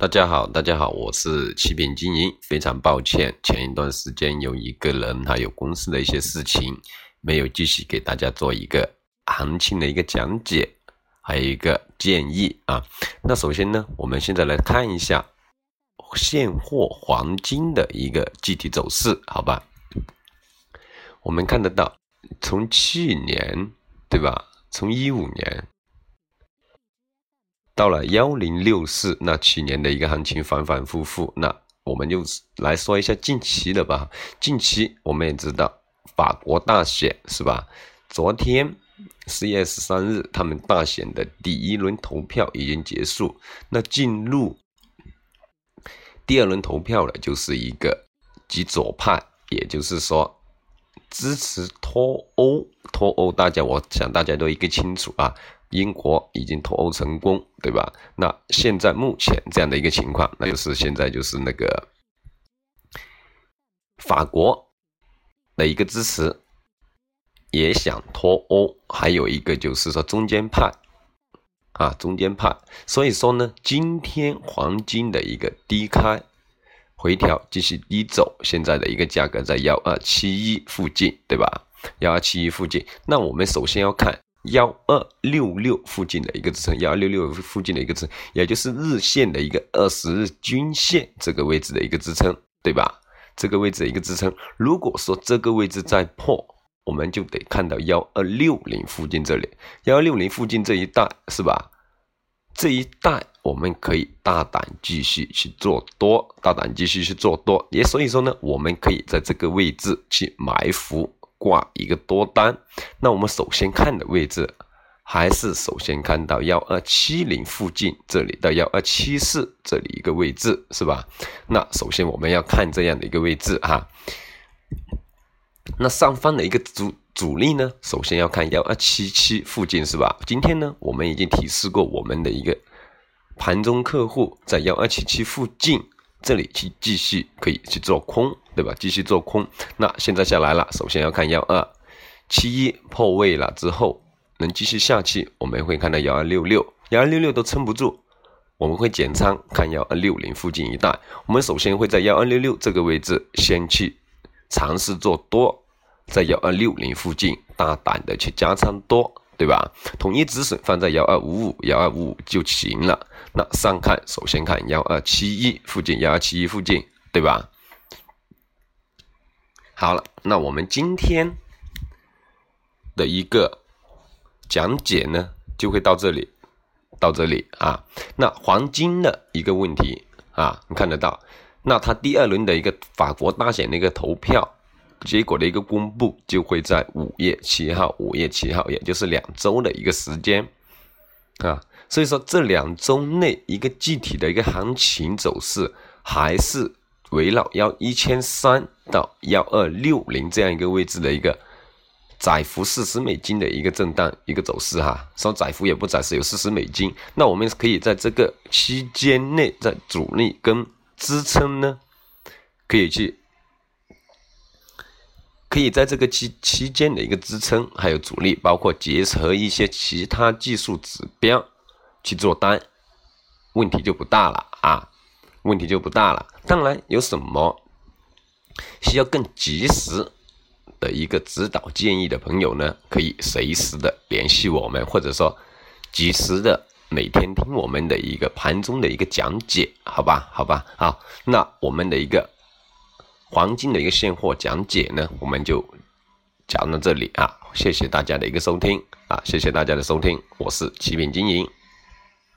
大家好，大家好，我是奇品经营。非常抱歉，前一段时间有一个人还有公司的一些事情，没有继续给大家做一个行情的一个讲解，还有一个建议啊。那首先呢，我们现在来看一下现货黄金的一个具体走势，好吧？我们看得到，从去年对吧？从一五年。到了幺零六四，那去年的一个行情反反复复，那我们就来说一下近期的吧。近期我们也知道法国大选是吧？昨天四月十三日，他们大选的第一轮投票已经结束，那进入第二轮投票了，就是一个极左派，也就是说支持脱欧。脱欧，大家我想大家都一个清楚啊。英国已经脱欧成功，对吧？那现在目前这样的一个情况，那就是现在就是那个法国的一个支持也想脱欧，还有一个就是说中间派啊，中间派。所以说呢，今天黄金的一个低开回调继续低走，现在的一个价格在幺二七一附近，对吧？幺二七一附近。那我们首先要看。幺二六六附近的一个支撑，幺二六六附近的一个支撑，也就是日线的一个二十日均线这个位置的一个支撑，对吧？这个位置的一个支撑，如果说这个位置再破，我们就得看到幺二六零附近这里，幺二六零附近这一带是吧？这一带我们可以大胆继续去做多，大胆继续去做多，也所以说呢，我们可以在这个位置去埋伏。挂一个多单，那我们首先看的位置还是首先看到幺二七零附近这里到幺二七四这里一个位置是吧？那首先我们要看这样的一个位置哈。那上方的一个主主力呢，首先要看幺二七七附近是吧？今天呢，我们已经提示过我们的一个盘中客户在幺二七七附近。这里去继续可以去做空，对吧？继续做空。那现在下来了，首先要看幺二七一破位了之后，能继续下去，我们会看到幺二六六，幺二六六都撑不住，我们会减仓看幺二六零附近一带。我们首先会在幺二六六这个位置先去尝试做多，在幺二六零附近大胆的去加仓多。对吧？统一止损放在幺二五五、幺二五五就行了。那上看，首先看幺二七一附近，幺二七一附近，对吧？好了，那我们今天的一个讲解呢，就会到这里，到这里啊。那黄金的一个问题啊，你看得到？那它第二轮的一个法国大选的一个投票。结果的一个公布就会在五月七号，五月七号，也就是两周的一个时间啊，所以说这两周内一个具体的一个行情走势还是围绕幺一千三到幺二六零这样一个位置的一个窄幅四十美金的一个震荡一个走势哈，说窄幅也不窄，是有四十美金，那我们可以在这个期间内，在主力跟支撑呢，可以去。可以在这个期期间的一个支撑，还有阻力，包括结合一些其他技术指标去做单，问题就不大了啊，问题就不大了。当然，有什么需要更及时的一个指导建议的朋友呢？可以随时的联系我们，或者说及时的每天听我们的一个盘中的一个讲解，好吧？好吧？好，那我们的一个。黄金的一个现货讲解呢，我们就讲到这里啊，谢谢大家的一个收听啊，谢谢大家的收听，我是奇品经营。